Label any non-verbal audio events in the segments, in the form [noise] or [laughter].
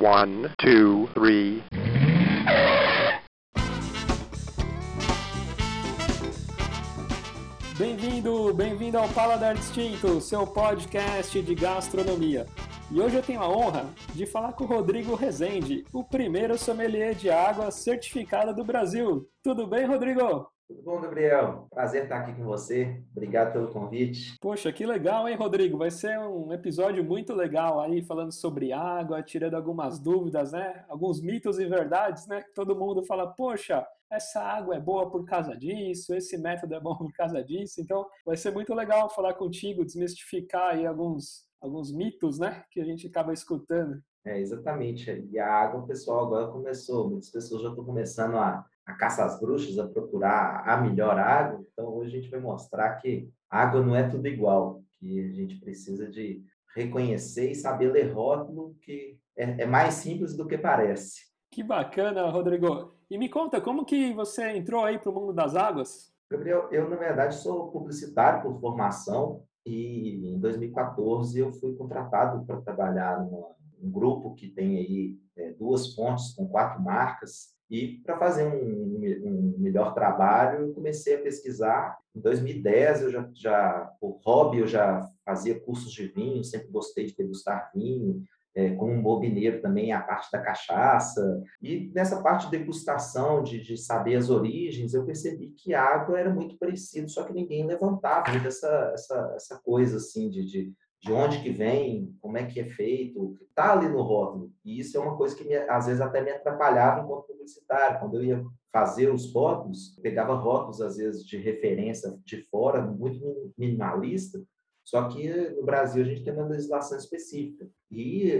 One, two, three. Bem-vindo, bem-vindo ao Paladar Distinto, seu podcast de gastronomia. E hoje eu tenho a honra de falar com o Rodrigo Rezende, o primeiro sommelier de água certificado do Brasil. Tudo bem, Rodrigo? Tudo bom, Gabriel? Prazer estar aqui com você. Obrigado pelo convite. Poxa, que legal, hein, Rodrigo? Vai ser um episódio muito legal aí, falando sobre água, tirando algumas dúvidas, né? Alguns mitos e verdades, né? Todo mundo fala, poxa, essa água é boa por causa disso, esse método é bom [laughs] por causa disso. Então, vai ser muito legal falar contigo, desmistificar aí alguns, alguns mitos, né? Que a gente acaba escutando. É, exatamente. E a água, o pessoal agora começou, muitas pessoas já estão começando a a caça às bruxas, a procurar a melhor água. Então, hoje a gente vai mostrar que água não é tudo igual, que a gente precisa de reconhecer e saber ler rótulo, que é, é mais simples do que parece. Que bacana, Rodrigo. E me conta, como que você entrou aí para o mundo das águas? Gabriel, eu, na verdade, sou publicitário por formação e em 2014 eu fui contratado para trabalhar num grupo que tem aí é, duas fontes com quatro marcas e para fazer um, um, melhor trabalho, eu comecei a pesquisar. Em 2010, eu já, já, por hobby, eu já fazia cursos de vinho, sempre gostei de degustar vinho. É, como um bobineiro também, a parte da cachaça. E nessa parte de degustação, de, de saber as origens, eu percebi que água era muito parecido, só que ninguém levantava essa, essa, essa coisa assim de, de de onde que vem, como é que é feito, está ali no rótulo. E isso é uma coisa que me, às vezes até me atrapalhava enquanto publicitário. Quando eu ia fazer os rótulos, pegava rótulos às vezes de referência de fora, muito minimalista, só que no Brasil a gente tem uma legislação específica. E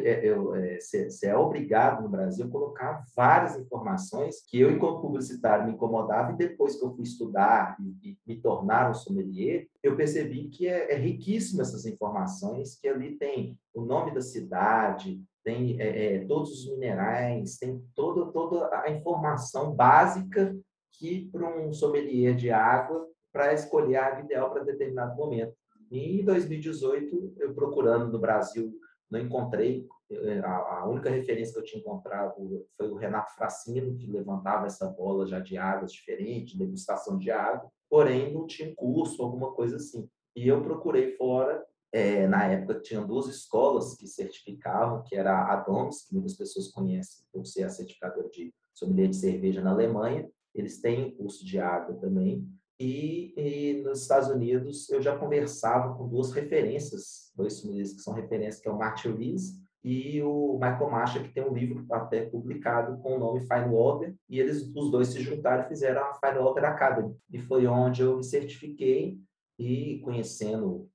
você é, é, é, obrigado no Brasil a colocar várias informações que eu, enquanto publicitário, me incomodava. E depois que eu fui estudar e, e me tornar um sommelier, eu percebi que é, é riquíssima essas informações, que ali tem o nome da cidade, tem é, é, todos os minerais, tem toda, toda a informação básica que para um sommelier de água para escolher a água ideal para determinado momento. E em 2018, eu procurando no Brasil, não encontrei. Eh, a, única referência que eu tinha encontrado foi o Renato Fracino, que levantava essa bola já de águas diferentes, degustação de água, porém não tinha curso, alguma coisa assim. E eu procurei fora. É, na época tinha duas escolas que certificavam, que era a Doms, que muitas pessoas conhecem por ser a certificadora de sommelier de cerveja na Alemanha. Eles têm curso de água também. E, e, nos Estados Unidos eu já conversava com duas referências, dois sommeliers que são referências, que é o Martin Rees e o Michael Macha, que tem um livro até publicado com o nome Fine Water, e eles os dois se juntaram e fizeram a Fine Water Academy. E foi onde eu me certifiquei e conhecendo,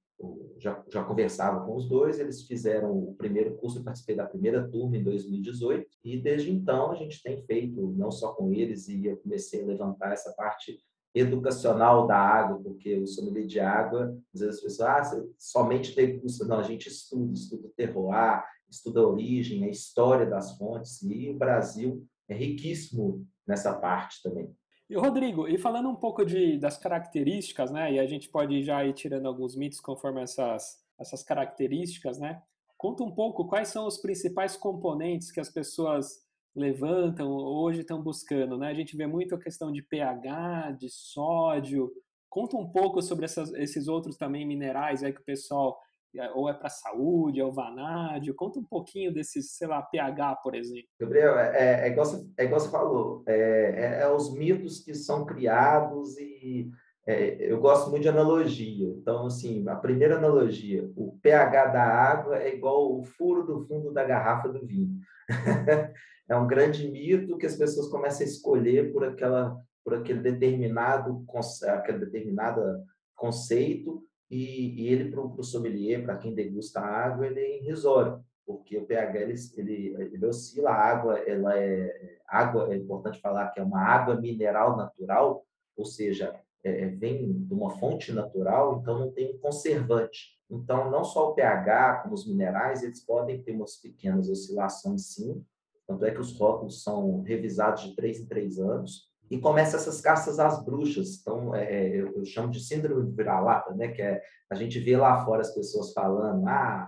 já, já conversava com os dois, eles fizeram o primeiro curso, eu participei da primeira turma em 2018, e desde então a gente tem feito, não só com eles, e eu comecei a levantar essa parte educacional da água, porque o sommelier de água, às vezes as pessoas, ah, somente degusta. Não, a gente estuda, estuda o terroir, estuda a origem, a história das fontes, e o Brasil é riquíssimo nessa parte também. E Rodrigo, e falando um pouco de, das características, né, e a gente pode já ir tirando alguns mitos conforme essas, essas características, né, conta um pouco quais são os principais componentes que as pessoas levantam, hoje estão buscando, né? A gente vê muito a questão de pH, de sódio. Conta um pouco sobre essas, esses outros também minerais aí que o pessoal é, ou é para saúde, é o vanádio. Conta um pouquinho desses, sei lá, pH, por exemplo. Gabriel, é, é, é, igual, você, é igual você falou, é, é, é os mitos que são criados e é, eu gosto muito de analogia. Então, assim, a primeira analogia, o pH da água é igual o furo do fundo da garrafa do vinho. [laughs] é um grande mito que as pessoas começam a escolher por aquela por aquele determinado aquele determinado conceito e, e ele para o sommelier para quem degusta a água ele é irrisório porque o pH ele, ele, ele oscila a água ela é água é importante falar que é uma água mineral natural ou seja é, é vem de uma fonte natural então não tem conservante. Então não só o pH como os minerais eles podem ter umas pequenas oscilações sim tanto é que os rótulos são revisados de três em três anos. E começa essas caças às bruxas. Então, é, é eu, eu, chamo de síndrome de vira-lata, né? que é a gente vê lá fora as pessoas falando, ah,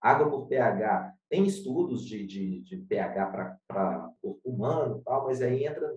água por pH tem estudos de, de, de pH para corpo humano, tal, mas aí entra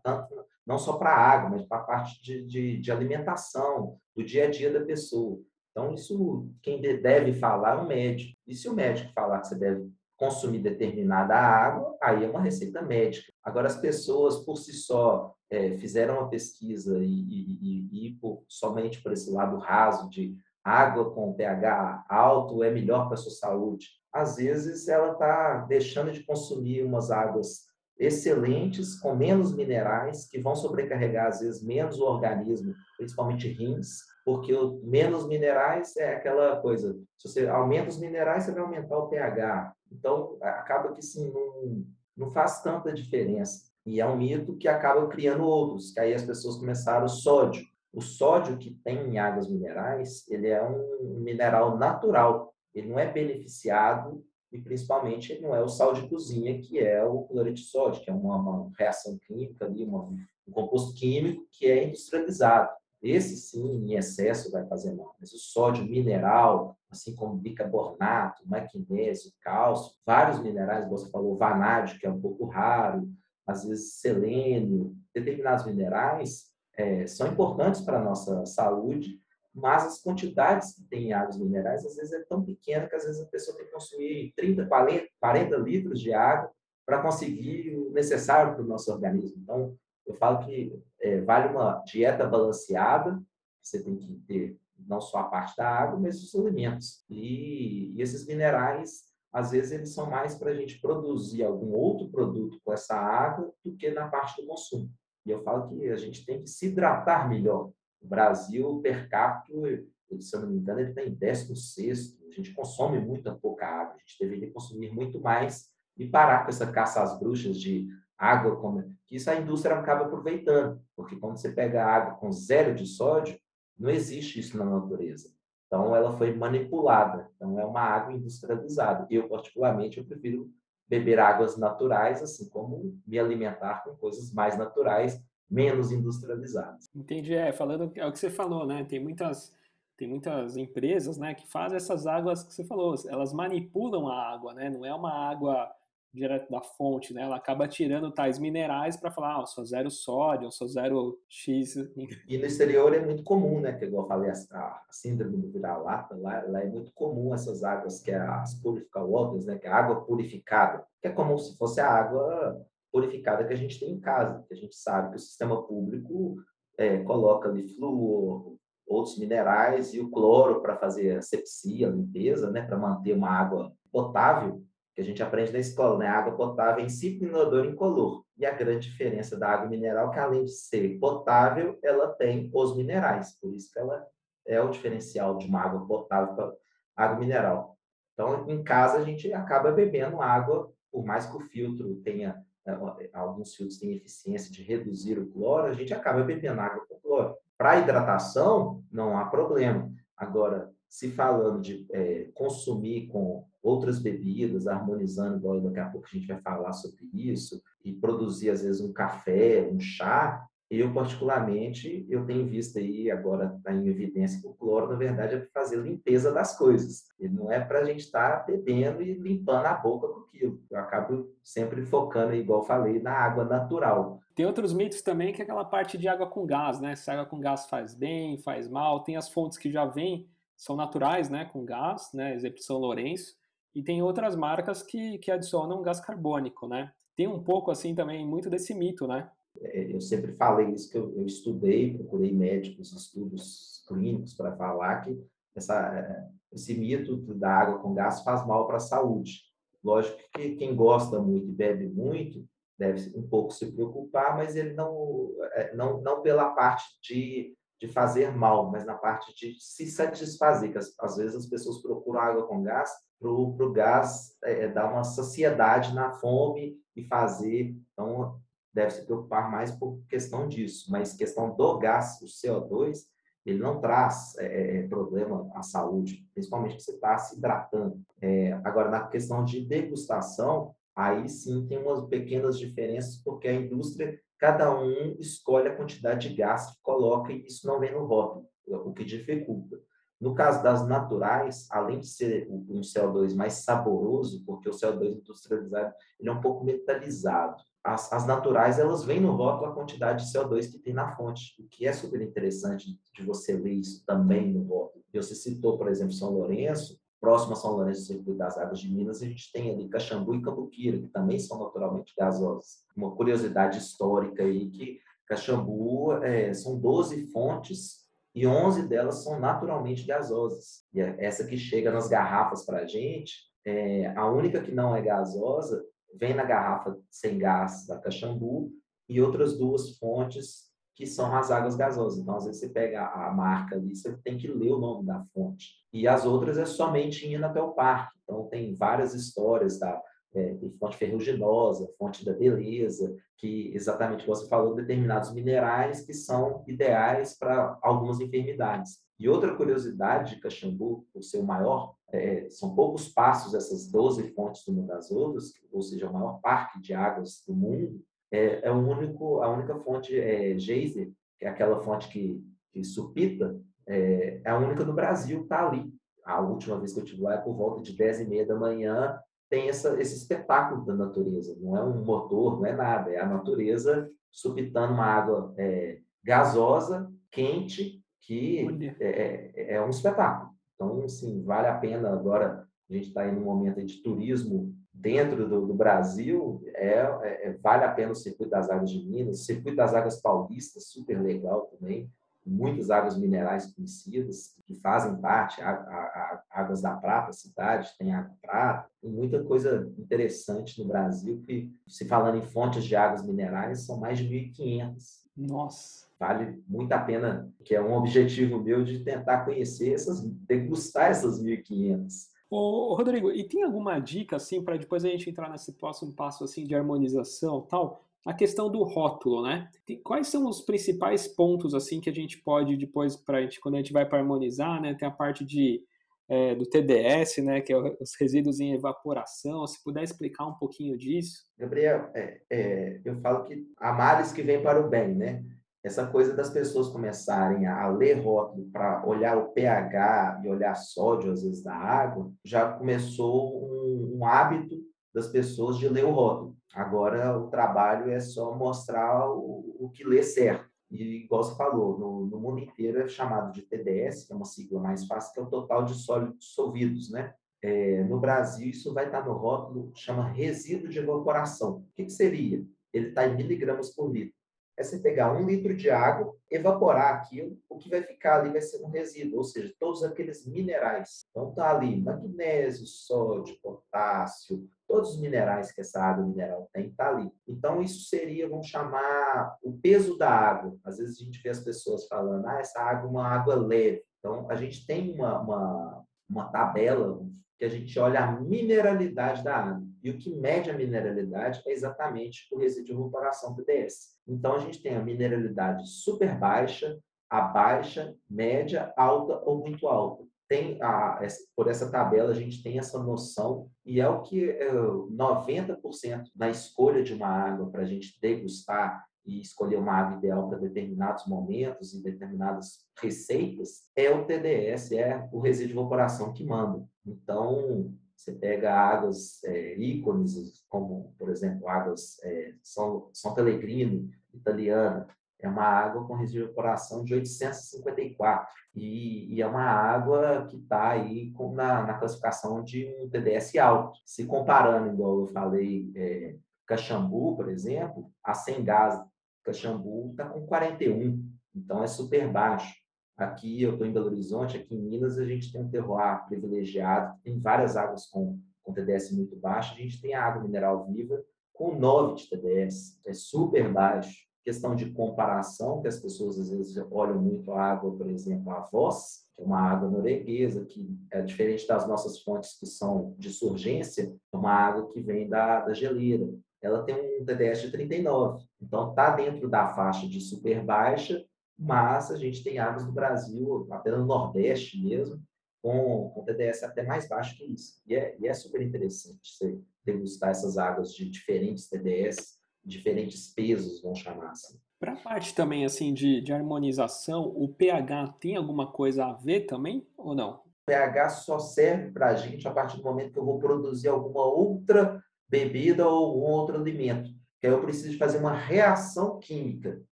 tanto, não só para água, mas para a parte de, de, de, alimentação, do dia a dia da pessoa. Então, isso quem deve falar é o médico. E se o médico falar que você deve consumir determinada água, aí é uma receita médica. Agora, as pessoas por si só é, fizeram uma pesquisa e, e, e, e por, somente por esse lado raso de água com pH alto é melhor para a sua saúde. Às vezes, ela está deixando de consumir umas águas excelentes, com menos minerais, que vão sobrecarregar, às vezes, menos o organismo, principalmente rins, porque o menos minerais é aquela coisa, se você aumenta os minerais, você vai aumentar o pH. Então, acaba que sim, não, não faz tanta diferença. E é um mito que acaba criando outros, que aí as pessoas começaram o sódio. O sódio que tem em águas minerais, ele é um mineral natural, ele não é beneficiado e principalmente ele não é o sal de cozinha, que é o cloreto de sódio, que é uma, uma reação química ali, uma, um composto químico que é industrializado. Esse sim, em excesso, vai fazer mal. Mas o sódio mineral, assim como bicarbonato, magnésio, cálcio, vários minerais, você falou vanádio, que é um pouco raro, às vezes selênio, determinados minerais é, são importantes para a nossa saúde, mas as quantidades que tem em águas minerais, às vezes, é tão pequena que às vezes a pessoa tem que consumir 30, 40, 40 litros de água para conseguir o necessário para o nosso organismo. Então, eu falo que é, vale uma dieta balanceada, você tem que ter não só a parte da água, mas os alimentos. E, e esses minerais, às vezes, eles são mais para a gente produzir algum outro produto com essa água do que na parte do consumo. E eu falo que a gente tem que se hidratar melhor. O Brasil, per capita, se eu não me engano, ele está em 16. A gente consome muita pouca água. A gente deveria consumir muito mais e parar com essa caça às bruxas de água, como, que isso a indústria acaba aproveitando, porque quando você pega água com zero de sódio, não existe isso na natureza. Então, ela foi manipulada. Então, é uma água industrializada. Eu, particularmente, eu prefiro beber águas naturais, assim como me alimentar com coisas mais naturais, menos industrializadas. Entendi. É, falando, é o que você falou, né? Tem muitas, tem muitas empresas, né, que fazem essas águas que você falou. Elas manipulam a água, né? Não é uma água direto da fonte, né? Ela acaba tirando tais minerais para falar, ah, eu sou zero sódio, eu sou zero X. [laughs] E no exterior é muito comum, né? Que igual eu falei, a, a síndrome do vira-lata, lá, lá, é muito comum essas águas que é as purified waters, né? Que é a água purificada, que é como se fosse a água purificada que a gente tem em casa, que a gente sabe que o sistema público é, coloca ali flúor, outros minerais e o cloro para fazer asepsia, limpeza, né? Para manter uma água potável que a gente aprende na escola, né? Água potável é insípida, inodor e incolor. E a grande diferença da água mineral é que, além de ser potável, ela tem os minerais. Por isso que ela é o diferencial de uma água potável para água mineral. Então, em casa, a gente acaba bebendo água, por mais que o filtro tenha, eh, alguns filtros têm eficiência de reduzir o cloro, a gente acaba bebendo água com cloro. Para hidratação, não há problema. Agora, se falando de é, consumir com outras bebidas, harmonizando, igual daqui a pouco a gente vai falar sobre isso, e produzir, às vezes, um café, um chá, eu, particularmente, eu tenho visto aí, agora está em evidência que o cloro, na verdade, é para fazer limpeza das coisas. E não é para a gente estar tá bebendo e limpando a boca com aquilo. Eu acabo sempre focando, igual falei, na água natural. Tem outros mitos também, que é aquela parte de água com gás, né? Se água com gás faz bem, faz mal. Tem as fontes que já vêm são naturais, né, com gás, né, exemplo São Lourenço, e tem outras marcas que, que adicionam gás carbônico, né? Tem um pouco assim também muito desse mito, né? É, eu sempre falei isso que eu, eu estudei, procurei médicos, estudos clínicos para falar que essa, é, esse mito da água com gás faz mal para a saúde. Lógico que quem gosta muito e bebe muito deve um pouco se preocupar, mas ele não, é, não, não pela parte de de fazer mal, mas na parte de se satisfazer, que às vezes as pessoas procuram água com gás para o gás é, é, dar uma saciedade na fome e fazer, então deve se preocupar mais por questão disso, mas questão do gás, o CO2, ele não traz é, é, é problema à saúde, principalmente você está se hidratando. É, agora, na questão de degustação, aí sim tem umas pequenas diferenças, porque a indústria cada um escolhe a quantidade de gás que coloca e isso não vem no rótulo, o que dificulta. No caso das naturais, além de ser um CO2 mais saboroso, porque o CO2 industrializado ele é um pouco metalizado, as, as, naturais elas vêm no rótulo a quantidade de CO2 que tem na fonte, o que é super interessante de você ler isso também no rótulo. Você citou, por exemplo, São Lourenço, próximo a São Lourenço do Circuito das Águas de Minas, a gente tem ali Caxambu e Cambuquira, que também são naturalmente gasosas. Uma curiosidade histórica aí que Caxambu é, são 12 fontes e 11 delas são naturalmente gasosas. E é essa que chega nas garrafas para a gente, é, a única que não é gasosa vem na garrafa sem gás da Caxambu e outras duas fontes que são as águas gasosas. Então, às vezes você pega a marca ali, você tem que ler o nome da fonte. E as outras é somente indo até o parque. Então, tem várias histórias da é, fonte ferruginosa, fonte da beleza, que exatamente você falou, determinados minerais que são ideais para algumas enfermidades. E outra curiosidade de Caxambu, o seu maior, é, são poucos passos essas 12 fontes do Mundo das Outras, ou seja, o maior parque de águas do mundo, é, é o único, a única fonte é, geyser, que é aquela fonte que, que supita, é, é a única do Brasil que está ali. A última vez que eu estive lá é por volta de 10 e meia da manhã, tem essa, esse espetáculo da natureza. Não é um motor, não é nada, é a natureza supitando uma água é, gasosa, quente, que é, é, é, um espetáculo. Então, assim, vale a pena agora, a gente está em um momento de turismo dentro do, do Brasil, é, é, é, vale a pena o Circuito das Águas de Minas, o Circuito das Águas Paulistas, super legal também, muitas águas minerais conhecidas que fazem parte, a, a, a, Águas da Prata, cidade tem água prata, tem muita coisa interessante no Brasil que, se falando em fontes de águas minerais, são mais de 1.500. Nossa! Vale muito a pena, que é um objetivo meu de tentar conhecer essas, degustar essas 1.500. Ô, Rodrigo, e tem alguma dica assim para depois a gente entrar nesse próximo passo assim de harmonização, tal? a questão do rótulo, né? Quais são os principais pontos assim que a gente pode depois para gente quando a gente vai para harmonizar, né? Tem a parte de é, do TDS, né? Que é os resíduos em evaporação. Se puder explicar um pouquinho disso. Gabriel, é, é, eu falo que há males que vêm para o bem, né? Essa coisa das pessoas começarem a ler rótulo para olhar o pH e olhar sódio às vezes da água, já começou um, um hábito das pessoas de ler o rótulo. Agora o trabalho é só mostrar o, o que lê certo. E, igual você falou, no, no, mundo inteiro é chamado de TDS, que é uma sigla mais fácil, que é o total de sólidos dissolvidos, né? É, no Brasil, isso vai estar no rótulo, chama resíduo de evaporação. O que, que seria? Ele está em miligramas por litro é você pegar um litro de água, evaporar aquilo, o que vai ficar ali vai ser um resíduo, ou seja, todos aqueles minerais. Então tá ali magnésio, sódio, potássio, todos os minerais que essa água mineral tem, tá ali. Então isso seria, vamos chamar, o peso da água. Às vezes a gente vê as pessoas falando, ah, essa água é uma água leve. Então a gente tem uma, uma, uma tabela que a gente olha a mineralidade da água. E o que mede a mineralidade é exatamente o resíduo de evaporação TDS. Então, a gente tem a mineralidade super baixa, a baixa, média, alta ou muito alta. Tem a, por essa tabela, a gente tem essa noção, e é o que é, 90% da escolha de uma água para a gente degustar e escolher uma água ideal para determinados momentos e determinadas receitas, é o TDS, é o resíduo de evaporação que manda. Então, você pega águas é, ícones, como, por exemplo, águas é, São, Pellegrino, italiana, é uma água com resíduo de evaporação de 854 e, e é uma água que está aí com, na, na, classificação de um TDS alto. Se comparando, igual eu falei, é, Caxambu, por exemplo, a sem gás Caxambu está com 41, então é super baixo. Aqui eu estou em Belo Horizonte, aqui em Minas a gente tem um terroir privilegiado, tem várias águas com, com TDS muito baixo, a gente tem a água mineral viva com 9 de TDS, é super baixo. Questão de comparação, que as pessoas às vezes olham muito a água, por exemplo, a Voz, que é uma água norueguesa, que é diferente das nossas fontes que são de surgência, é uma água que vem da, da geleira. Ela tem um TDS de 39, então está dentro da faixa de super baixa mas a gente tem águas no Brasil, até no Nordeste mesmo, com, com TDS até mais baixo que isso. E é, e é super interessante você degustar essas águas de diferentes TDS, diferentes pesos, vamos chamar assim. Para a parte também assim de, de harmonização, o pH tem alguma coisa a ver também ou não? O pH só serve para a gente a partir do momento que eu vou produzir alguma outra bebida ou algum outro alimento. Que aí eu preciso fazer uma reação química.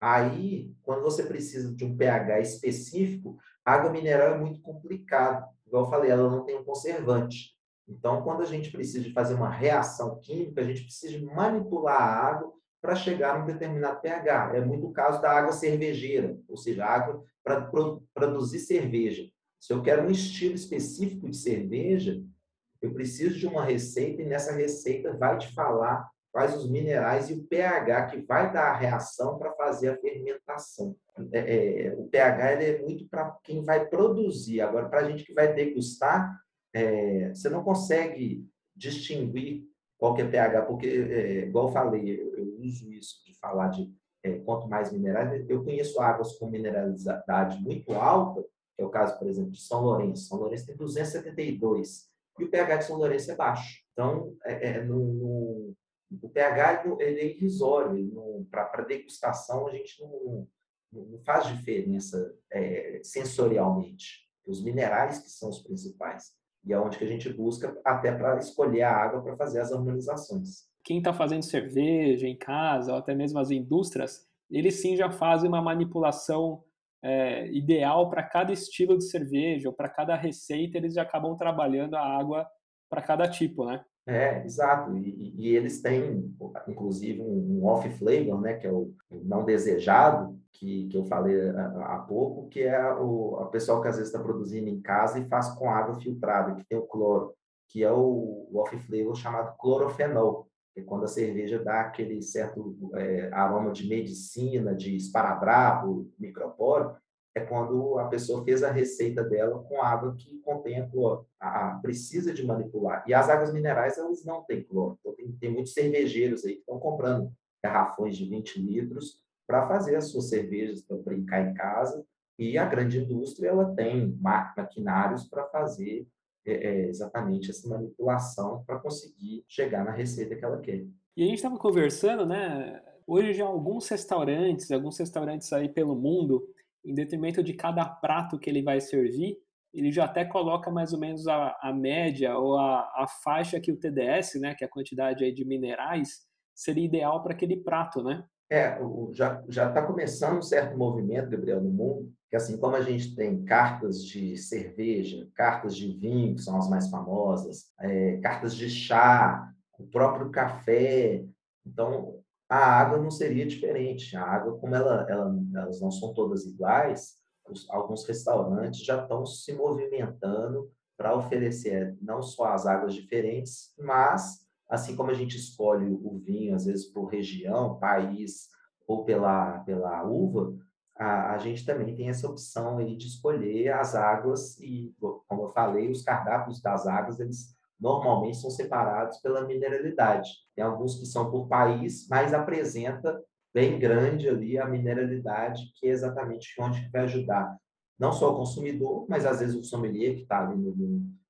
Aí, quando você precisa de um pH específico, água mineral é muito complicado. Igual eu falei, ela não tem um conservante. Então, quando a gente precisa de fazer uma reação química, a gente precisa manipular a água para chegar a um determinado pH. É muito o caso da água cervejeira, ou seja, água para produzir cerveja. Se eu quero um estilo específico de cerveja, eu preciso de uma receita e nessa receita vai te falar quais os minerais e o pH que vai dar a reação para fazer a fermentação. É, é, o pH é muito para quem vai produzir. Agora, para a gente que vai degustar, é, você não consegue distinguir qual que é pH, porque, é, igual eu falei, eu, eu, uso isso de falar de é, quanto mais minerais, eu conheço águas com mineralidade muito alta, que é o caso, por exemplo, de São Lourenço. São Lourenço tem 272 e o pH de São Lourenço é baixo. Então, é, é no, no, o pH ele é irrisório. Para degustação, a gente não, não faz diferença é, sensorialmente. Os minerais que são os principais. E é onde que a gente busca até para escolher a água para fazer as harmonizações. Quem está fazendo cerveja em casa, ou até mesmo as indústrias, eles sim já fazem uma manipulação é, ideal para cada estilo de cerveja, ou para cada receita, eles já acabam trabalhando a água para cada tipo, né? É, exato. E, e, eles têm, inclusive, um off-flavor, né, que é o não desejado, que, que eu falei há pouco, que é o a pessoal que às vezes está produzindo em casa e faz com água filtrada, que tem o cloro, que é o, o off-flavor chamado clorofenol, é quando a cerveja dá aquele certo é, aroma de medicina, de esparadrapo, microporo, é quando a pessoa fez a receita dela com água que contém cloro. A, a, precisa de manipular. E as águas minerais, elas não têm cloro. Então, tem, tem muitos cervejeiros aí que estão comprando garrafões de 20 litros para fazer as suas cervejas para brincar em casa. E a grande indústria ela tem maquinários para fazer é, é, exatamente essa manipulação para conseguir chegar na receita que ela quer. E a gente estava conversando, né? Hoje já alguns restaurantes, alguns restaurantes aí pelo mundo, em detrimento de cada prato que ele vai servir, ele já até coloca mais ou menos a, a média ou a, a, faixa que o TDS, né, que é a quantidade aí de minerais, seria ideal para aquele prato, né? É, já está começando um certo movimento, Gabriel, no mundo, que assim como a gente tem cartas de cerveja, cartas de vinho, que são as mais famosas, é, cartas de chá, o próprio café, então a água não seria diferente. A água, como ela, ela, elas não são todas iguais, os, alguns restaurantes já estão se movimentando para oferecer não só as águas diferentes, mas assim como a gente escolhe o vinho às vezes por região, país ou pela pela uva, a, a gente também tem essa opção aí de escolher as águas e, como eu falei, os cardápios das águas eles normalmente são separados pela mineralidade. Tem alguns que são por país, mas apresenta bem grande ali a mineralidade, que é exatamente onde vai ajudar não só o consumidor, mas às vezes o sommelier que está ali no,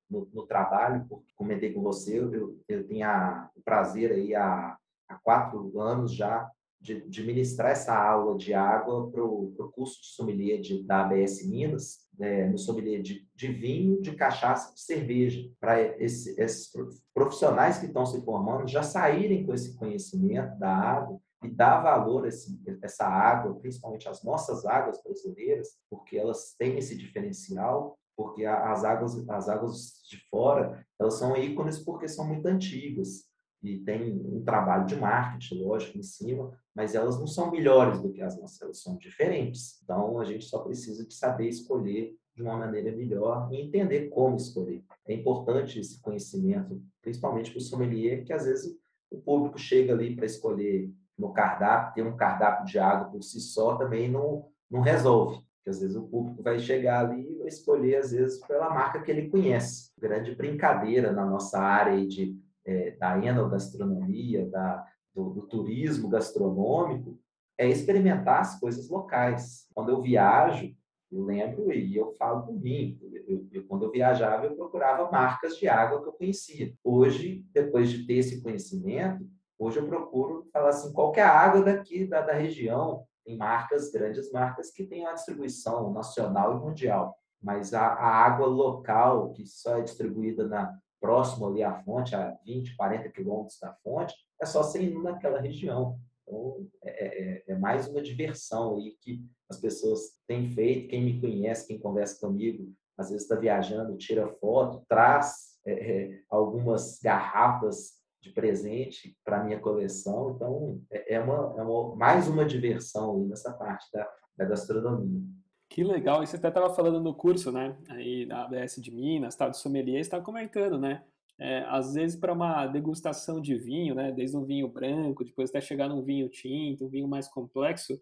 no, no, trabalho. Porque comentei com você, eu, eu tenho a, o prazer aí há, há quatro anos já de, de ministrar essa aula de água para o curso de sommelier de, da ABS Minas, é, no sommelier de, de, vinho, de cachaça, de cerveja, para esse, esses profissionais que estão se formando já saírem com esse conhecimento da água e dar valor a esse, essa água, principalmente as nossas águas brasileiras, porque elas têm esse diferencial, porque as águas, as águas de fora, elas são ícones porque são muito antigas e tem um trabalho de marketing, lógico, em cima, mas elas não são melhores do que as nossas, elas são diferentes. Então, a gente só precisa de saber escolher de uma maneira melhor e entender como escolher. É importante esse conhecimento, principalmente para o sommelier, que às vezes o público chega ali para escolher no cardápio, ter um cardápio de água por si só também não, não resolve. Porque às vezes o público vai chegar ali e vai escolher, às vezes, pela marca que ele conhece. Grande brincadeira na nossa área de é, da enogastronomia, da, do, do, turismo gastronômico, é experimentar as coisas locais. Quando eu viajo, eu lembro e eu falo por mim. Eu, eu, quando eu viajava, eu procurava marcas de água que eu conhecia. Hoje, depois de ter esse conhecimento, hoje eu procuro falar assim, qual é a água daqui, da, da região, Tem marcas, grandes marcas, que têm uma distribuição nacional e mundial. Mas a, a água local, que só é distribuída na próximo ali à fonte, a 20, 40 quilômetros da fonte, é só ser indo naquela região. Então, é, é, é, mais uma diversão aí que as pessoas têm feito. Quem me conhece, quem conversa comigo, às vezes está viajando, tira foto, traz é, é algumas garrafas de presente para minha coleção. Então, é, é uma, é uma, mais uma diversão nessa parte da, da gastronomia. Que legal. E você até estava falando no curso, né? Aí da ABS de Minas, tal, de sommelier, estava comentando, né? É, às vezes para uma degustação de vinho, né? Desde um vinho branco, depois até chegar num vinho tinto, um vinho mais complexo,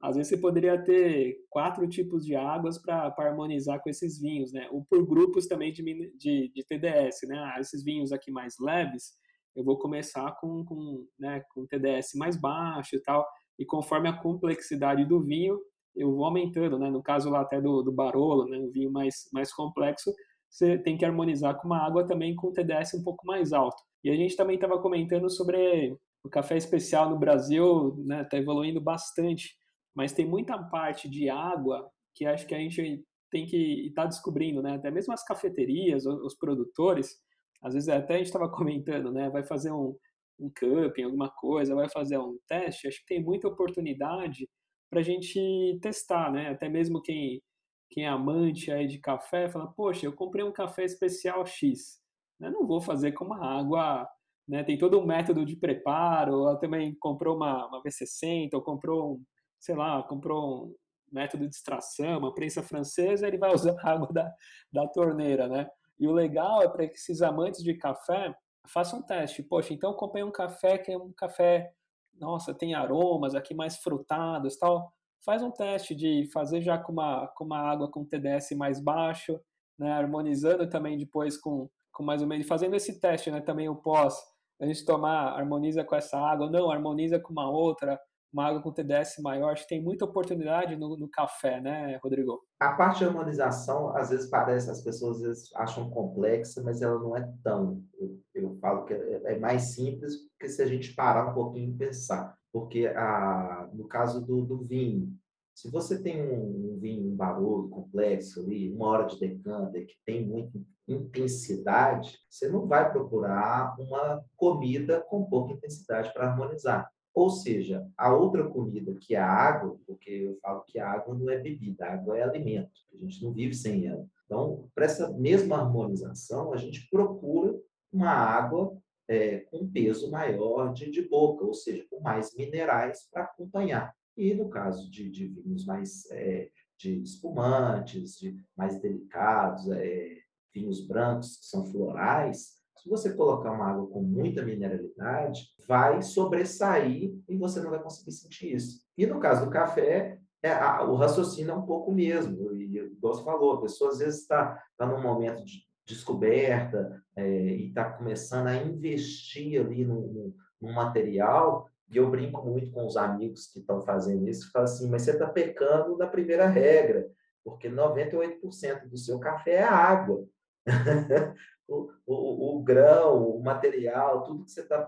às vezes você poderia ter quatro tipos de águas para harmonizar com esses vinhos, né? Ou por grupos também de, de, de TDS, né? Ah, esses vinhos aqui mais leves, eu vou começar com, com, né, com TDS mais baixo e tal, e conforme a complexidade do vinho, eu vou aumentando, né? No caso lá até do, do Barolo, né? Um vinho mais, mais complexo, você tem que harmonizar com uma água também com TDS um pouco mais alto. E a gente também estava comentando sobre o café especial no Brasil, né? Está evoluindo bastante mas tem muita parte de água que acho que a gente tem que estar tá descobrindo, né? Até mesmo as cafeterias, os produtores, às vezes até a gente estava comentando, né? Vai fazer um, um cupping, alguma coisa, vai fazer um teste, acho que tem muita oportunidade para a gente testar, né? Até mesmo quem, quem é amante aí de café fala, poxa, eu comprei um café especial X, né? não vou fazer com uma água, né? Tem todo um método de preparo, ou também comprou uma, uma V60, ou comprou um, sei lá, comprou um método de extração, uma prensa francesa, ele vai [laughs] usar a água da, da torneira, né? E o legal é para esses amantes de café façam um teste. Poxa, então eu comprei um café que é um café, nossa, tem aromas aqui mais frutados tal. Faz um teste de fazer já com uma, com uma água com TDS mais baixo, né? harmonizando também depois com, com mais ou menos, fazendo esse teste né? também o pós, a gente tomar, harmoniza com essa água, não, harmoniza com uma outra, uma água com TDS maior. Acho que tem muita oportunidade no, no, café, né, Rodrigo? A parte de harmonização, às vezes parece, as pessoas às vezes acham complexa, mas ela não é tão. Eu, eu falo que é, é, mais simples, porque se a gente parar um pouquinho e pensar. Porque a, no caso do, do vinho, se você tem um, um vinho, um barulho complexo ali, uma hora de decanter, que tem muita intensidade, você não vai procurar uma comida com pouca intensidade para harmonizar. Ou seja, a outra comida, que é a água, porque eu falo que a água não é bebida, a água é alimento, a gente não vive sem ela. Então, para essa mesma harmonização, a gente procura uma água é, com peso maior de, de boca, ou seja, com mais minerais para acompanhar. E no caso de, de vinhos mais é, de espumantes, de mais delicados, é, vinhos brancos que são florais, se você colocar uma água com muita mineralidade, vai sobressair e você não vai conseguir sentir isso. E no caso do café, é, a, o raciocínio é um pouco mesmo. E, igual você falou, a pessoa às vezes está tá num momento de descoberta é, e está começando a investir ali no, no, material. E eu brinco muito com os amigos que estão fazendo isso, que falam assim, mas você está pecando na primeira regra, porque 98% do seu café é água. [laughs] o, o, o, grão, o material, tudo que você está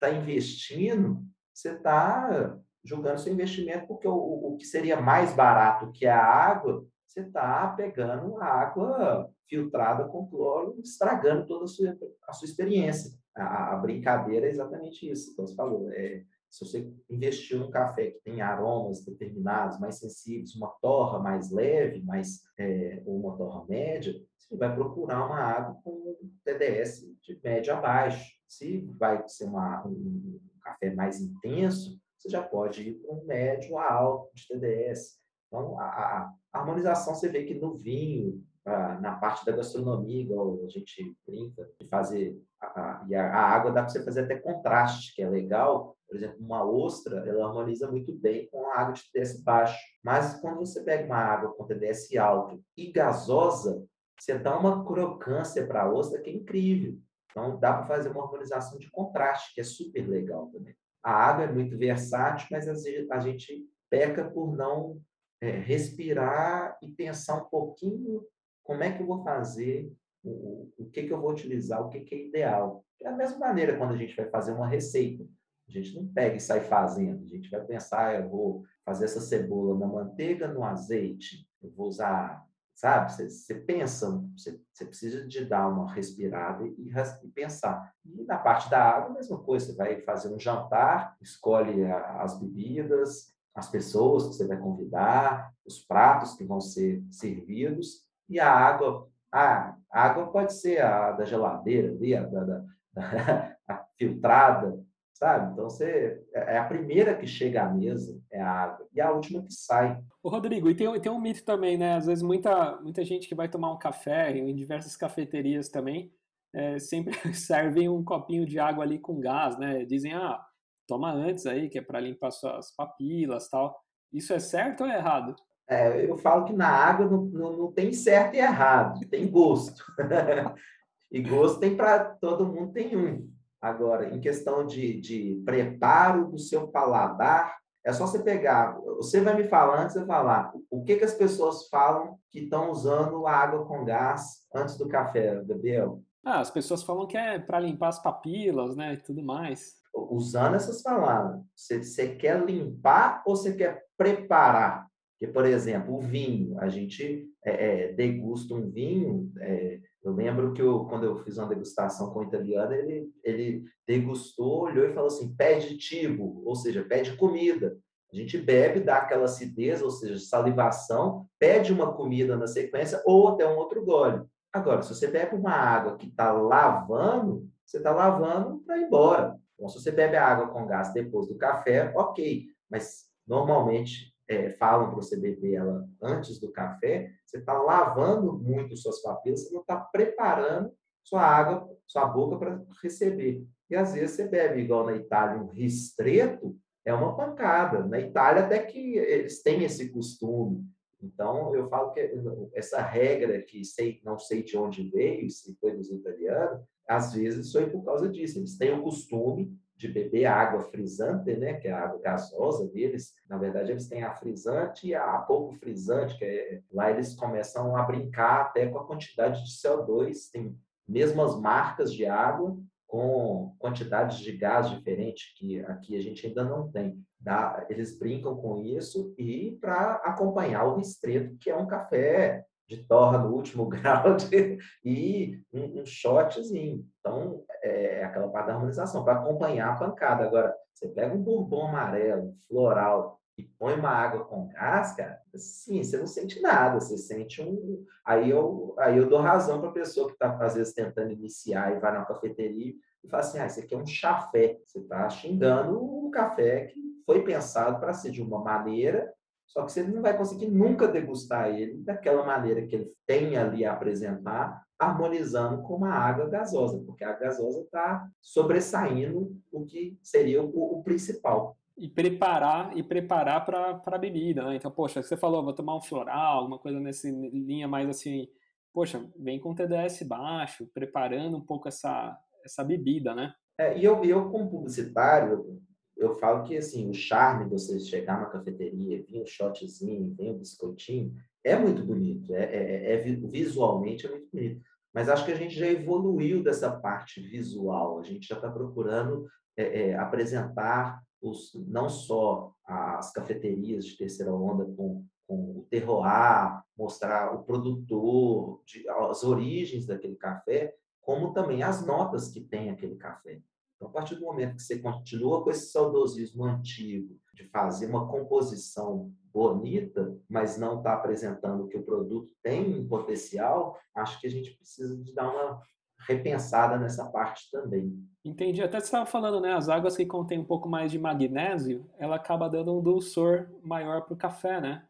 tá investindo, você está jogando seu investimento, porque o, o que seria mais barato que a água, você está pegando a água filtrada com cloro, estragando toda a sua, a sua experiência. A, a brincadeira é exatamente isso, que você falou. É, se você investiu num café que tem aromas determinados, mais sensíveis, uma torra mais leve, mais, é, ou uma torra média, você vai procurar uma água com TDS de médio a baixo. Se vai ser uma, um, café mais intenso, você já pode ir para um médio a alto de TDS. Então, a, a, harmonização, você vê que no vinho, na parte da gastronomia, igual a gente brinca, de fazer. A, e a, a água dá para você fazer até contraste, que é legal. Por exemplo, uma ostra, ela harmoniza muito bem com a água de TDS baixo. Mas quando você pega uma água com TDS alto e gasosa, você dá uma crocância para a ostra que é incrível. Então, dá para fazer uma harmonização de contraste, que é super legal também. A água é muito versátil, mas a gente peca por não é, respirar e pensar um pouquinho como é que eu vou fazer, o, o que, que eu vou utilizar, o que, que é ideal. É a mesma maneira quando a gente vai fazer uma receita. A gente não pega e sai fazendo. A gente vai pensar, ah, eu vou fazer essa cebola na manteiga, no azeite, eu vou usar, sabe? Você, pensa, você, precisa de dar uma respirada e, e, pensar. E na parte da água, a mesma coisa. Você vai fazer um jantar, escolhe a, as bebidas, as pessoas que você vai convidar, os pratos que vão ser servidos e a água. A água pode ser a da geladeira ali, a da, da, [laughs] a filtrada, sabe? Então você é, é a primeira que chega à mesa é a água e a última que sai. O Rodrigo, e tem, tem um mito também, né? Às vezes muita muita gente que vai tomar um café em diversas cafeterias também é, sempre [laughs] servem um copinho de água ali com gás, né? Dizem ah toma antes aí que é para limpar suas papilas tal. Isso é certo ou é errado? É, eu falo que na água não, não, não tem certo e errado, tem gosto. [laughs] e gosto tem para todo mundo, tem um. Agora, em questão de, de preparo do seu paladar, é só você pegar. Você vai me falar antes de falar o que, que as pessoas falam que estão usando água com gás antes do café, Gabriel? Ah, as pessoas falam que é para limpar as papilas, né, e tudo mais. Usando essas palavras, você, você quer limpar ou você quer preparar? Porque, por exemplo, o vinho, a gente é, é, degusta um vinho. É, eu lembro que eu, quando eu fiz uma degustação com o italiano, ele, ele degustou, olhou e falou assim: pede tibo, ou seja, pede comida. A gente bebe, dá aquela acidez, ou seja, salivação, pede uma comida na sequência ou até um outro gole. Agora, se você bebe uma água que está lavando, você está lavando para ir embora. Então, se você bebe a água com gás depois do café, ok. Mas normalmente é, falam para você beber ela antes do café, você está lavando muito suas papilas, você não está preparando sua água, sua boca para receber. E às vezes você bebe, igual na Itália, um ristreto, é uma pancada. Na Itália, até que eles têm esse costume. Então, eu falo que essa regra que sei, não sei de onde veio, se foi dos italianos, às vezes foi por causa disso. Eles têm o costume de beber água frisante, né, que é a água gasosa deles. Na verdade, eles têm a frisante e a pouco frisante, que é, lá eles começam a brincar até com a quantidade de CO2. Tem mesmas marcas de água com quantidades de gás diferentes que aqui a gente ainda não tem. Dá, eles brincam com isso e para acompanhar o ristreto, que é um café de torra no último [laughs] grau de, e um, um shotzinho. Então, é, é aquela parte da harmonização, para acompanhar a pancada. Agora, você pega um bourbon amarelo, floral, e põe uma água com gás, cara, sim, você não sente nada, você sente um. Aí eu, aí eu dou razão para a pessoa que está, às vezes, tentando iniciar e vai na cafeteria e fala assim: ah, isso aqui é um chafé. Você está xingando um café que foi pensado para ser de uma maneira só que você não vai conseguir nunca degustar ele daquela maneira que ele tem ali a apresentar, harmonizando com uma água gasosa, porque a água gasosa está sobressaindo o que seria o, o principal e preparar e preparar para a bebida, né? Então, poxa, você falou, vou tomar um floral, alguma coisa nessa linha mais assim, poxa, vem com TDS baixo, preparando um pouco essa essa bebida, né? É, e eu, eu como publicitário, eu falo que assim, o charme de você chegar na cafeteria, vir um shotzinho, vem um biscoitinho, é muito bonito, é, é, é, visualmente é muito bonito. Mas acho que a gente já evoluiu dessa parte visual, a gente já está procurando é, é, apresentar os, não só as cafeterias de terceira onda com, com o terroir, mostrar o produtor, de, as origens daquele café, como também as notas que tem aquele café. Então, a partir do momento que você continua com esse saudosismo antigo de fazer uma composição bonita, mas não está apresentando que o produto tem um potencial, acho que a gente precisa de dar uma repensada nessa parte também. Entendi. Até você estava falando, né? As águas que contêm um pouco mais de magnésio, ela acaba dando um dulçor maior para o café, né?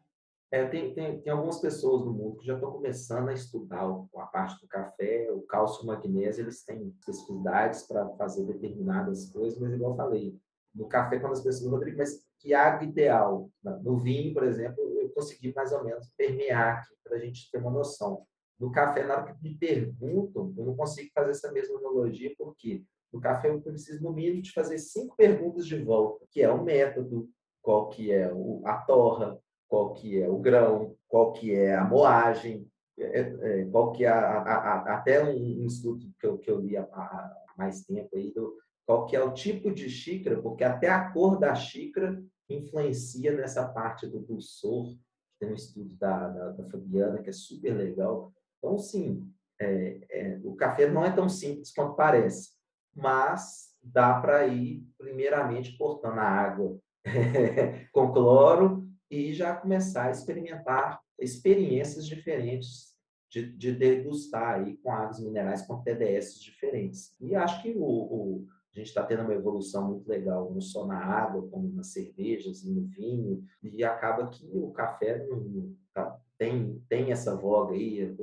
É, tem, tem, tem, algumas pessoas no mundo que já estão começando a estudar a parte do café, o cálcio e o magnésio, eles têm especificidades para fazer determinadas coisas, mas igual eu falei, no café, quando as pessoas Rodrigo, mas que água ideal? No vinho, por exemplo, eu consegui mais ou menos permear aqui para a gente ter uma noção. No café, na hora que me perguntam, eu não consigo fazer essa mesma analogia, porque no café eu preciso, no mínimo, de fazer cinco perguntas de volta, que é o método, qual que é a torra, qual que é o grão, qual que é a moagem, é, é, é qual que é a, a, a, até um, estudo que eu, que eu li há, mais tempo aí do, qual que é o tipo de xícara, porque até a cor da xícara influencia nessa parte do dulçor. Tem um estudo da, da, da Fabiana que é super legal. Então, sim, é, é, o café não é tão simples quanto parece, mas dá para ir, primeiramente, cortando a água [laughs] com cloro e já começar a experimentar experiências diferentes de, de degustar aí com águas minerais com TDS diferentes. E acho que o, o a gente está tendo uma evolução muito legal, não só na água, como nas cervejas e no vinho, e acaba que o café não, tá, tem, tem essa voga aí,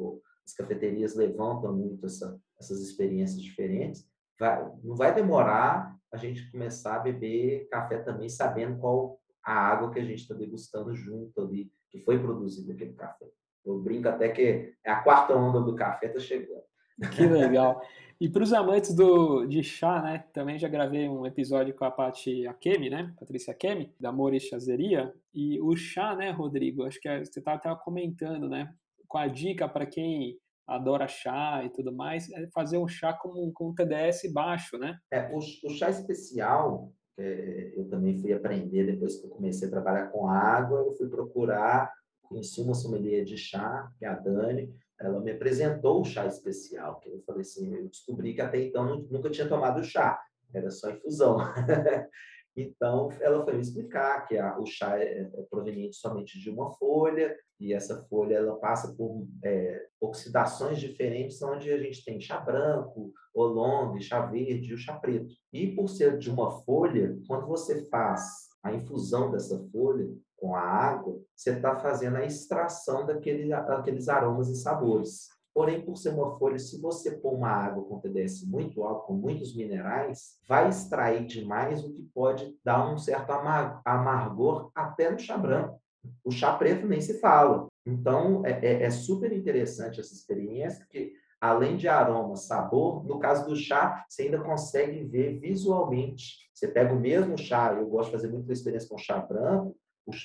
as cafeterias levantam muito essa, essas experiências diferentes. Vai, não vai demorar a gente começar a beber café também, sabendo qual a água que a gente está degustando junto ali, que foi produzido aquele café. Eu brinco até que é a quarta onda do café está chegando. Que legal. E para os amantes do, de chá, né? Também já gravei um episódio com a Paty Akemi, né? Patrícia Akemi, da Mori Chazeria. E o chá, né, Rodrigo? Acho que é, você estava até comentando, né? Com a dica para quem adora chá e tudo mais, é fazer um chá com, com TDS baixo, né? É, o, o chá especial, é, eu também fui aprender depois que eu comecei a trabalhar com água, eu fui procurar, conheci uma sommelier de chá, que é a Dani, ela me apresentou o chá especial, que eu falei assim, eu descobri que até então nunca tinha tomado chá, era só infusão. [laughs] então, ela foi me explicar que a, o chá é, é, proveniente somente de uma folha, e essa folha ela passa por é, oxidações diferentes, onde a gente tem chá branco, oolong, chá verde e o chá preto. E por ser de uma folha, quando você faz a infusão dessa folha, com a água, você está fazendo a extração daquele, daqueles aromas e sabores. Porém, por ser uma folha, se você pôr uma água com TDS muito alto, com muitos minerais, vai extrair demais, o que pode dar um certo amargor até no chá branco. O chá preto nem se fala. Então, é, é, é super interessante essa experiência, porque além de aroma, sabor, no caso do chá, você ainda consegue ver visualmente. Você pega o mesmo chá, eu gosto de fazer muita experiência com chá branco,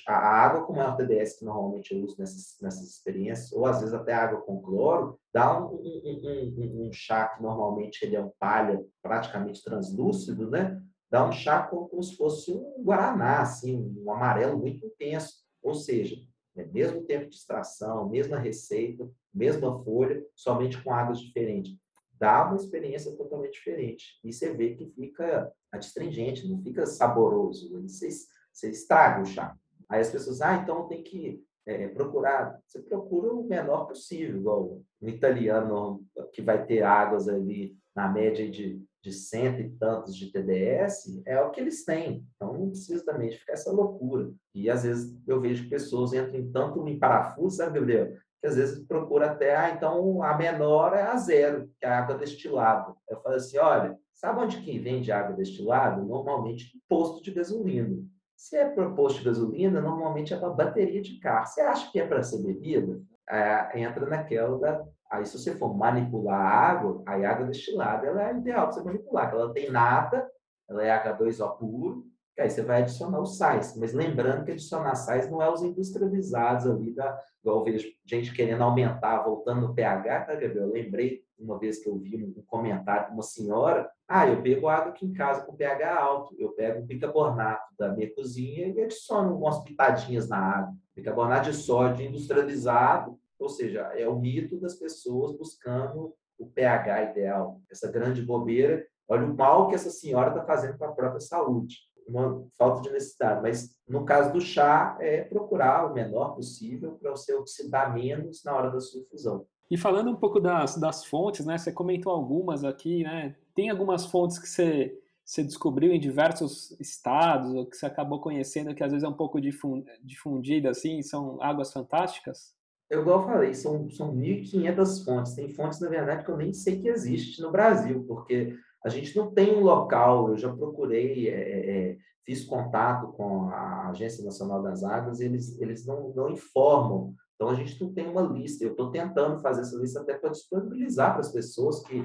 a água com maior TDS que normalmente eu uso nessas, nessas experiências, ou às vezes até água com cloro, dá um, um, um, um chá que normalmente ele é um palha praticamente translúcido, né? Dá um chá como, se fosse um guaraná, assim, um amarelo muito intenso. Ou seja, é mesmo tempo de extração, mesma receita, mesma folha, somente com águas diferentes. Dá uma experiência totalmente diferente. E você vê que fica adstringente, não fica saboroso. Você, você estraga o chá. Aí as pessoas, ah, então tem que é, procurar. Você procura o menor possível, igual um italiano que vai ter águas ali na média de, de cento e tantos de TDS, é o que eles têm. Então não precisa também ficar essa loucura. E às vezes eu vejo pessoas entram em tanto em parafuso, sabe, Gabriel? Que às vezes procura até, ah, então a menor é a zero, que é a água destilada. Eu falo assim, olha, sabe onde que vende água destilada? Normalmente posto de gasolina. Se é para posto de gasolina, normalmente é para bateria de carro. Você acha que é para ser bebida? É, entra naquela da. Aí, se você for manipular a água, a água destilada ela é ideal para você manipular, ela tem nada, ela é H2O puro, que aí você vai adicionar os sais. Mas lembrando que adicionar sais não é os industrializados ali, da, igual eu vejo gente querendo aumentar, voltando no pH, tá, Gabriel? Eu lembrei uma vez que eu vi um comentário de uma senhora, ah, eu bebo água aqui em casa com pH alto, eu pego o bicarbonato da minha cozinha e adiciono umas pitadinhas na água. Bicarbonato de sódio industrializado, ou seja, é o mito das pessoas buscando o pH ideal. Essa grande bobeira, olha o mal que essa senhora está fazendo para a própria saúde uma falta de necessidade. Mas no caso do chá, é procurar o menor possível para você oxidar menos na hora da sua infusão. E falando um pouco das, das fontes, né? Você comentou algumas aqui, né? Tem algumas fontes que você, você descobriu em diversos estados, ou que você acabou conhecendo, que às vezes é um pouco difundida, assim, são águas fantásticas? Eu, igual eu falei, são, são 1.500 fontes. Tem fontes, na verdade, que eu nem sei que existe no Brasil, porque a gente não tem um local, eu já procurei, é, é, é, fiz contato com a Agência Nacional das Águas, eles, eles não, não informam. Então, a gente não tem uma lista. Eu estou tentando fazer essa lista até para disponibilizar para as pessoas que,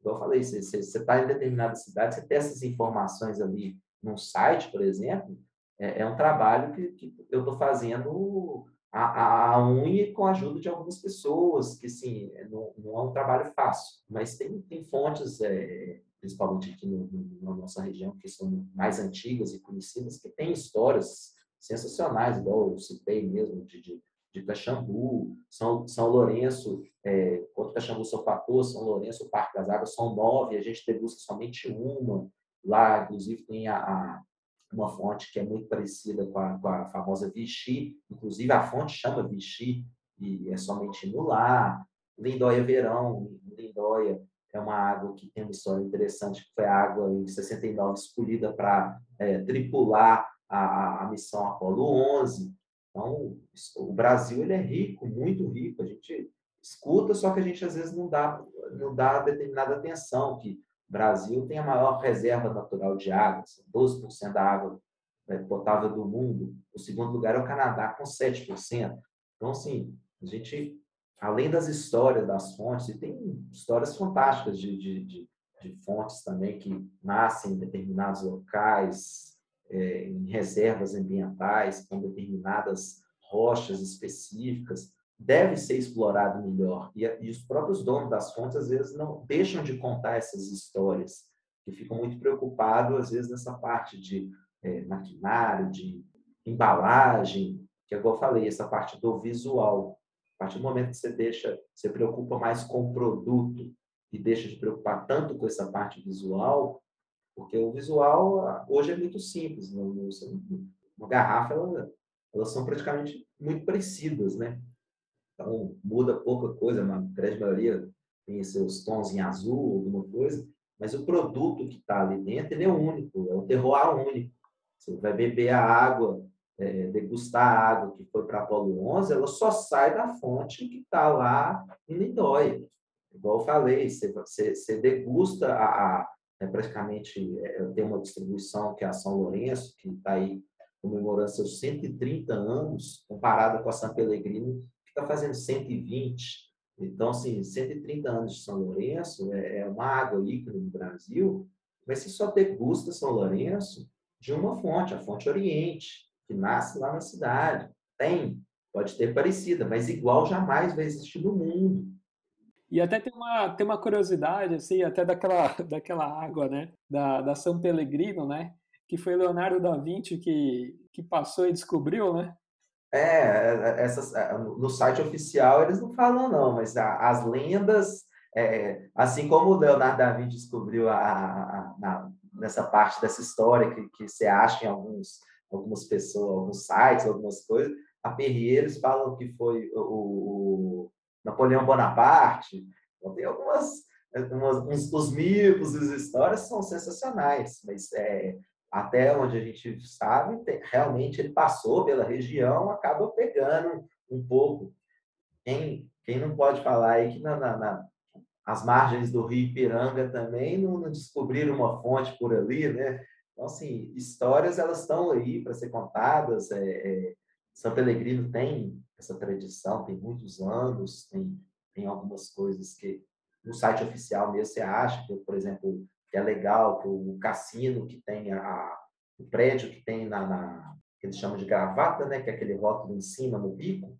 igual eu falei, você está em determinada cidade, você tem essas informações ali num site, por exemplo, é, é um trabalho que, que eu estou fazendo a, a, unha com a ajuda de algumas pessoas, que sim, não, não é um trabalho fácil, mas tem, tem fontes é, principalmente aqui no, no, na nossa região, que são mais antigas e conhecidas, que têm histórias sensacionais, igual eu citei mesmo, de, de, de Caxambu, São, São Lourenço, é, quanto Caxambu são 14, São Lourenço, Parque das Águas são nove, a gente degusta somente uma. Lá, inclusive, tem a, a uma fonte que é muito parecida com a, com a famosa Vichy, inclusive a fonte chama Vichy, e é somente no lar. Lindóia Verão, Lindóia é uma água que tem uma história interessante, que foi a água em 69 escolhida para é, tripular a, a, missão Apolo 11. Então, o Brasil ele é rico, muito rico. A gente escuta, só que a gente às vezes não dá, não dá determinada atenção, que o Brasil tem a maior reserva natural de água, 12% da água né, potável do mundo. O segundo lugar é o Canadá, com 7%. Então, assim, a gente, além das histórias das fontes, e tem histórias fantásticas de, de, de, de fontes também que nascem em determinados locais, é, em reservas ambientais, com determinadas rochas específicas, deve ser explorado melhor. E, e, os próprios donos das fontes, às vezes, não deixam de contar essas histórias, que ficam muito preocupados, às vezes, nessa parte de é, maquinário, de embalagem, que é eu falei, essa parte do visual. A partir do momento que você deixa, você preocupa mais com o produto e deixa de preocupar tanto com essa parte visual, porque o visual hoje é muito simples. Né? Uma garrafa, ela, elas são praticamente muito parecidas, né? Então, muda pouca coisa, a grande maioria tem seus tons em azul, alguma coisa, mas o produto que está ali dentro é único, é um terroir único. Você vai beber a água, é, degustar a água que foi para Apolo 11, ela só sai da fonte que está lá em Lindóia. Igual eu falei, você, você, você degusta a, a é, praticamente, é, tem uma distribuição que é a São Lourenço, que está aí comemorando seus 130 anos, comparada com a São Pellegrino, que está fazendo 120. Então, assim, 130 anos de São Lourenço é, é uma água ícone no Brasil, mas se só degusta São Lourenço, de uma fonte, a fonte Oriente, que nasce lá na cidade. Tem, pode ter parecida, mas igual jamais vai existir no mundo. E até tem uma, tem uma curiosidade, assim, até daquela, [laughs] daquela água, né, da, da São Pellegrino, né, que foi Leonardo da Vinci que, que passou e descobriu, né? É, é essas, é, no site oficial eles não falam não, mas as lendas, é, assim como o Leonardo da Vinci descobriu a, a, a, nessa parte dessa história que, que você acha em alguns, algumas pessoas, alguns sites, algumas coisas. A Perrier, falam que foi o, o Napoleão Bonaparte. Então, tem algumas, umas, uns, os mitos, as histórias são sensacionais, mas é, até onde a gente sabe, tem, realmente ele passou pela região, acaba pegando um pouco. Quem, quem não pode falar aí que na, na, na as margens do rio Ipiranga também não, não descobriram uma fonte por ali, né? Então, assim, histórias elas estão aí para ser contadas. É, é, São Pellegrino tem essa tradição, tem muitos anos, tem, tem algumas coisas que no site oficial mesmo você acha, que, por exemplo, que é legal, que o cassino que tem a, o prédio que tem na, na que eles chamam de gravata, né, que é aquele rótulo em cima no bico,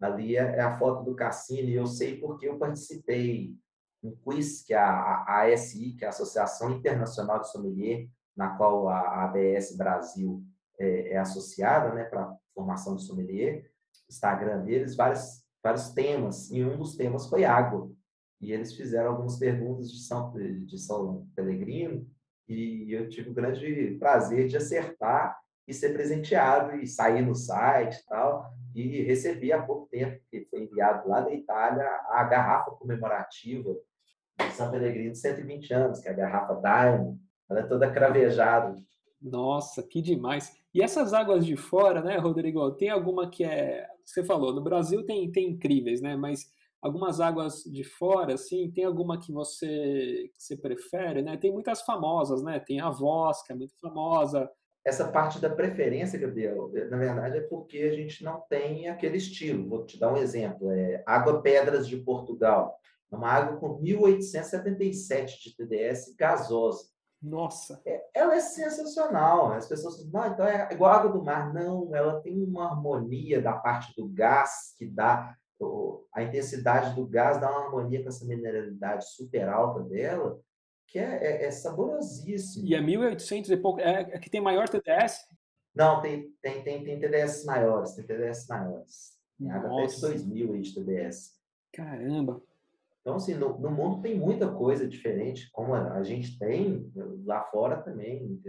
ali é, é a foto do cassino e eu sei porque eu participei um quiz que a, a ASI, que é a Associação Internacional de Sommelier, na qual a, ABS Brasil é, é associada, né, para formação de sommelier, Instagram deles, vários, vários temas, e um dos temas foi água. E eles fizeram algumas perguntas de São, de São Pelegrino, e eu tive o grande prazer de acertar e ser presenteado e sair no site e tal. E recebi há pouco tempo, que foi enviado lá da Itália, a garrafa comemorativa de São Pellegrino 120 anos, que é a garrafa Diamond, ela é toda cravejada. Nossa, que demais. E essas águas de fora, né, Rodrigo? Tem alguma que é. Você falou, no Brasil tem, tem incríveis, né? Mas algumas águas de fora, assim, tem alguma que você, que você prefere, né? Tem muitas famosas, né? Tem a Voz, que é muito famosa. Essa parte da preferência, Gabriel, na verdade é porque a gente não tem aquele estilo. Vou te dar um exemplo. É Água Pedras de Portugal. É uma água com 1877 de TDS gasosa. Nossa! É, ela é sensacional. As pessoas dizem, não, então é igual a água do mar. Não, ela tem uma harmonia da parte do gás que dá. A intensidade do gás dá uma harmonia com essa mineralidade super alta dela, que é, é, é saborosíssimo. E é 1.800 e pouco, é, é que tem maior TDS? Não, tem, tem, tem, tem TDS maiores, tem TDS maiores. Tem água até de 2.000 aí de TDS. Caramba! Então, assim, no, no, mundo tem muita coisa diferente, como a, gente tem lá fora também,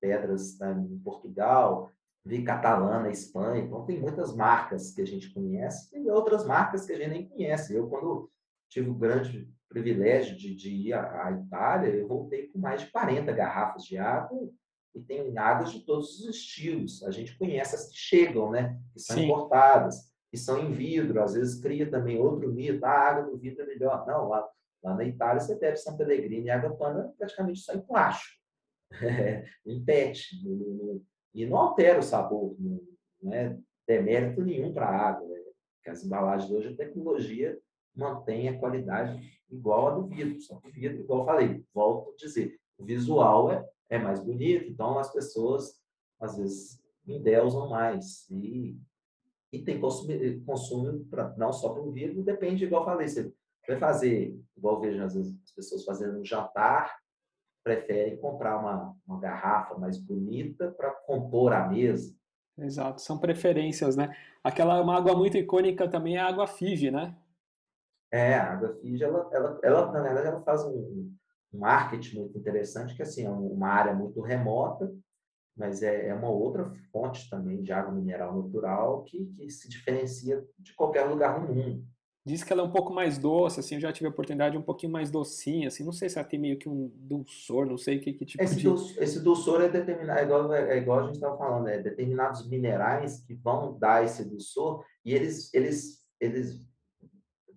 pedras tá, em Portugal, vi catalã na Espanha, então tem muitas marcas que a gente conhece e outras marcas que a gente nem conhece. Eu, quando tive o grande privilégio de, de ir à, à Itália, eu voltei com mais de 40 garrafas de água e tem águas de todos os estilos. A gente conhece as que chegam, né? Que são Sim. importadas, que são em vidro. Às vezes cria também outro mito, ah, a água do vidro é melhor. Não, lá, lá na Itália você bebe São Pellegrino e água pana praticamente só em plástico, [laughs] em pet. E não altera o sabor, não é demérito nenhum para a água. Né? Porque as embalagens hoje, a tecnologia mantém a qualidade igual a do vidro. Só que o vidro, igual eu falei, volto a dizer, o visual é, é mais bonito, então as pessoas, às vezes, endeusam mais. E, e tem consumo, consumo pra, não só para o vidro, depende, igual falei, você vai fazer, igual vejo às vezes as pessoas fazendo um jantar, preferem comprar uma, uma garrafa mais bonita para compor a mesa. Exato, são preferências, né? Aquela uma água muito icônica também é a água Fiji, né? É, a água Fiji, ela, ela, ela na verdade, ela faz um, um marketing muito interessante, que assim, é uma área muito remota, mas é, é uma outra fonte também de água mineral natural que, que se diferencia de qualquer lugar no mundo. Diz que ela é um pouco mais doce, assim, eu já tive a oportunidade um pouquinho mais docinha, assim, não sei se ela tem meio que um dulçor, não sei que, que tipo esse de... Dulçor, esse dulçor é determinado, é igual, é igual a gente estava falando, é determinados minerais que vão dar esse dulçor e eles, eles, eles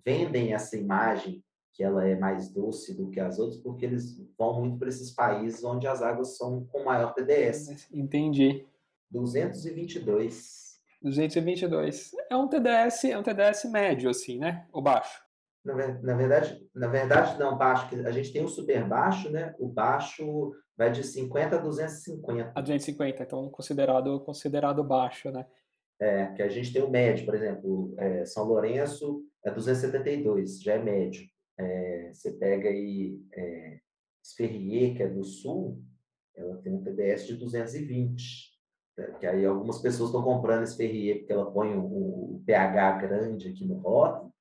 vendem essa imagem que ela é mais doce do que as outras, porque eles vão muito para esses países onde as águas são com maior TDS. Entendi. 222. 222. É um TDS, é um TDS médio, assim, né? Ou baixo? Na, na, verdade, na verdade, não, baixo. A gente tem o super baixo, né? O baixo vai de 50 a 250. A 250, então considerado, considerado baixo, né? É, que a gente tem o médio, por exemplo, é, São Lourenço é 272, já é médio. É, você pega aí é, que é do sul, ela tem um TDS de 220 que aí algumas pessoas estão comprando esse Ferrier porque ela põe o, o, pH grande aqui no rótulo,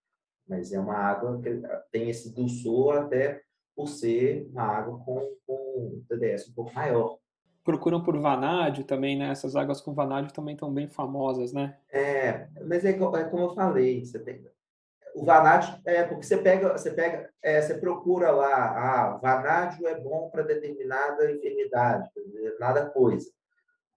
mas é uma água que tem esse dulçor até por ser uma água com, com TDS um pouco maior. Procuram por vanádio também, né? Essas águas com vanádio também estão bem famosas, né? É, mas é, é como eu falei, você tem, o vanádio é porque você pega, você pega, é, você procura lá, ah, vanádio é bom para determinada enfermidade, determinada coisa.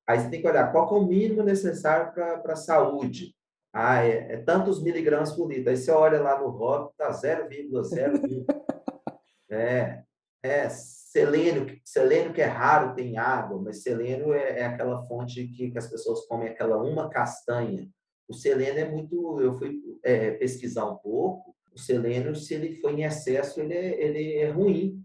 Aí você tem que olhar qual é o mínimo necessário para a saúde. Ah, é, é, tantos miligramas por litro. Aí você olha lá no rótulo, tá 0,01. [laughs] é, é selênio, selênio que é raro tem água, mas selênio é, é aquela fonte que, que, as pessoas comem aquela uma castanha. O selênio é muito, eu fui é, pesquisar um pouco, o selênio, se ele for em excesso, ele é, ele é ruim.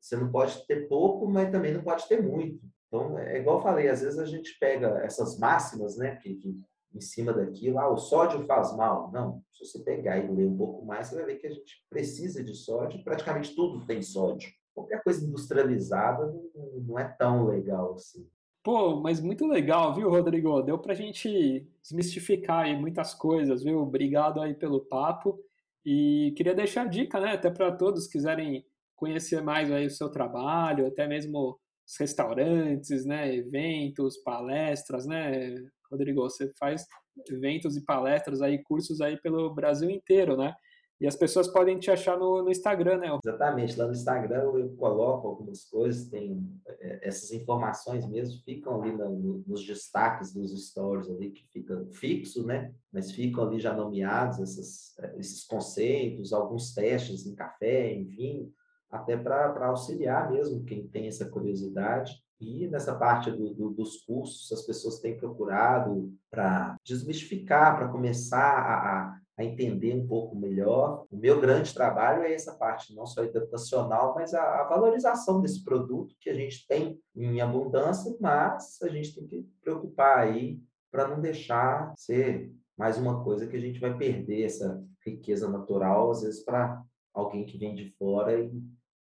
Você não pode ter pouco, mas também não pode ter muito. Então, é igual eu falei, às vezes a gente pega essas máximas, né, que, que em cima daquilo, ah, o sódio faz mal. Não, se você pegar e ler um pouco mais, você vai ver que a gente precisa de sódio, praticamente tudo tem sódio. Qualquer coisa industrializada não, não é tão legal assim. Pô, mas muito legal, viu, Rodrigo? Deu pra gente desmistificar aí muitas coisas, viu? Obrigado aí pelo papo. E queria deixar a dica, né, até para todos quiserem conhecer mais aí o seu trabalho, até mesmo restaurantes, né, eventos, palestras, né, Rodrigo, você faz eventos e palestras aí, cursos aí pelo Brasil inteiro, né? E as pessoas podem te achar no, no Instagram, né? Exatamente, lá no Instagram eu coloco algumas coisas, tem é, essas informações mesmo, ficam ali no, nos destaques dos stories ali, que ficam fixos, né? Mas ficam ali já nomeados essas, esses conceitos, alguns testes em café, em vinho, até para auxiliar mesmo quem tem essa curiosidade. E nessa parte do, do, dos cursos, as pessoas têm procurado para desmistificar, para começar a, a, entender um pouco melhor. O meu grande trabalho é essa parte, não só educacional, mas a, a valorização desse produto que a gente tem em abundância, mas a gente tem que preocupar aí para não deixar ser mais uma coisa que a gente vai perder essa riqueza natural, às vezes, para alguém que vem de fora e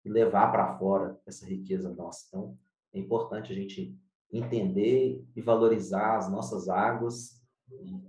levar para fora essa riqueza nossa. Então, é importante a gente entender e valorizar as nossas águas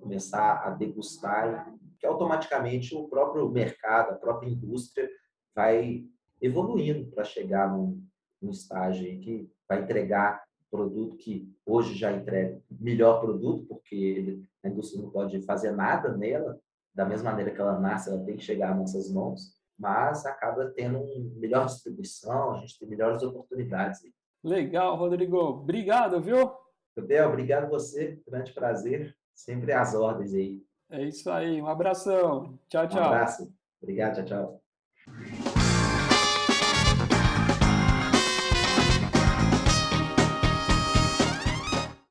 começar a degustar, que automaticamente o próprio mercado, a própria indústria vai evoluindo para chegar num, num estágio que vai entregar produto que hoje já entrega melhor produto, porque ele, a indústria não pode fazer nada nela, da mesma maneira que ela nasce, ela tem que chegar às nossas mãos, mas acaba tendo uma melhor distribuição, a gente tem melhores oportunidades. Legal, Rodrigo. Obrigado, viu? Gabriel, obrigado você, grande prazer, sempre às ordens aí. É isso aí. Um abração. Tchau, tchau. Um abraço. Obrigado. Tchau, tchau.